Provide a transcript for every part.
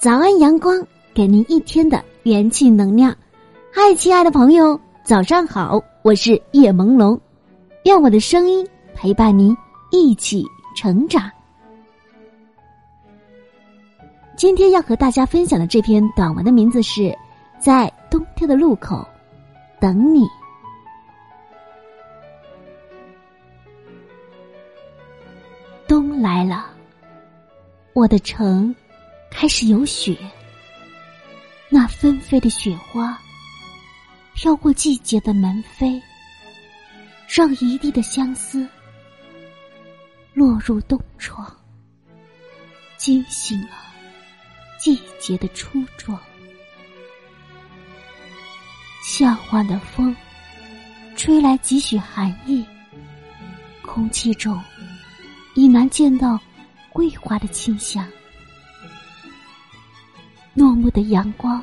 早安阳光，给您一天的元气能量。嗨，亲爱的朋友，早上好，我是叶朦胧，愿我的声音陪伴您一起成长。今天要和大家分享的这篇短文的名字是《在冬天的路口等你》。冬来了，我的城开始有雪。那纷飞的雪花飘过季节的门扉，让一地的相思落入冬窗，惊醒了季节的初壮。夏晚的风吹来几许寒意，空气中。已难见到桂花的清香。落幕的阳光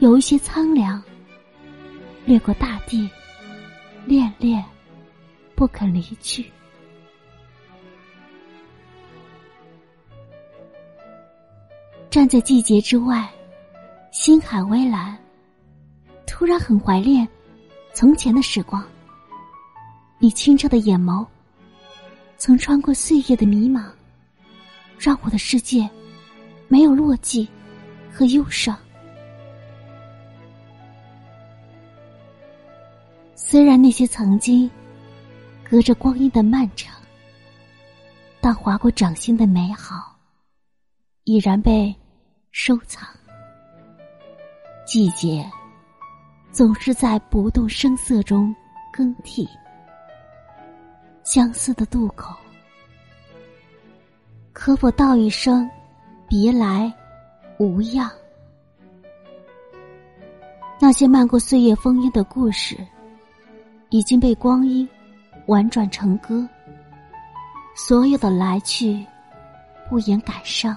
有一些苍凉，掠过大地，恋恋不肯离去。站在季节之外，星海微蓝，突然很怀念从前的时光。你清澈的眼眸。曾穿过岁月的迷茫，让我的世界没有落寂和忧伤。虽然那些曾经隔着光阴的漫长，但划过掌心的美好已然被收藏。季节总是在不动声色中更替。相思的渡口，可否道一声别来无恙？那些漫过岁月风烟的故事，已经被光阴婉转成歌。所有的来去，不言感伤。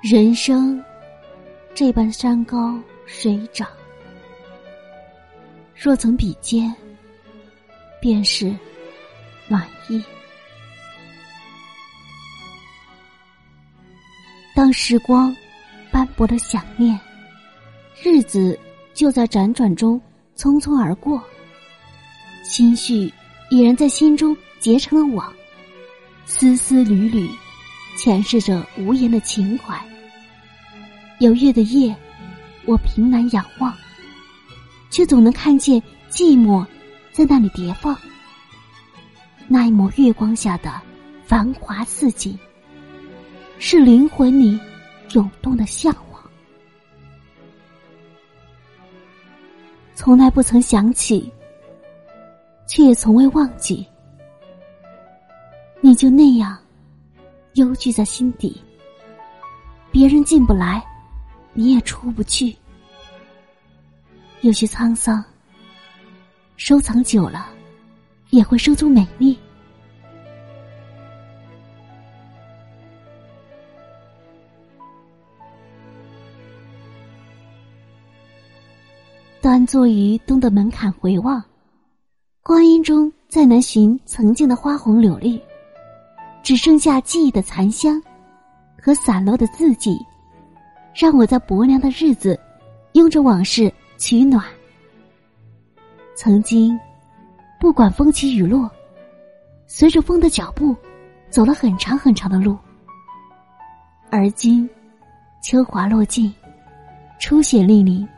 人生这般山高水长，若曾比肩。便是暖意。当时光斑驳的想念，日子就在辗转中匆匆而过，心绪已然在心中结成了网，丝丝缕缕诠释着无言的情怀。有月的夜，我凭栏仰望，却总能看见寂寞。在那里叠放，那一抹月光下的繁华似锦，是灵魂里涌动的向往。从来不曾想起，却也从未忘记，你就那样幽居在心底，别人进不来，你也出不去，有些沧桑。收藏久了，也会收出美丽。端坐于东的门槛回望，光阴中再难寻曾经的花红柳绿，只剩下记忆的残香和散落的字迹，让我在薄凉的日子，用着往事取暖。曾经，不管风起雨落，随着风的脚步，走了很长很长的路。而今，秋华落尽，初雪莅临，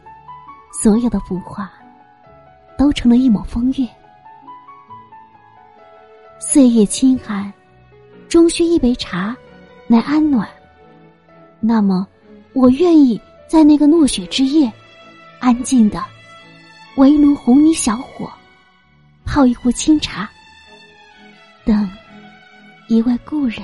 所有的浮华，都成了一抹风月。岁月清寒，终需一杯茶来安暖。那么，我愿意在那个落雪之夜，安静的。围炉红泥小火，泡一壶清茶，等一位故人。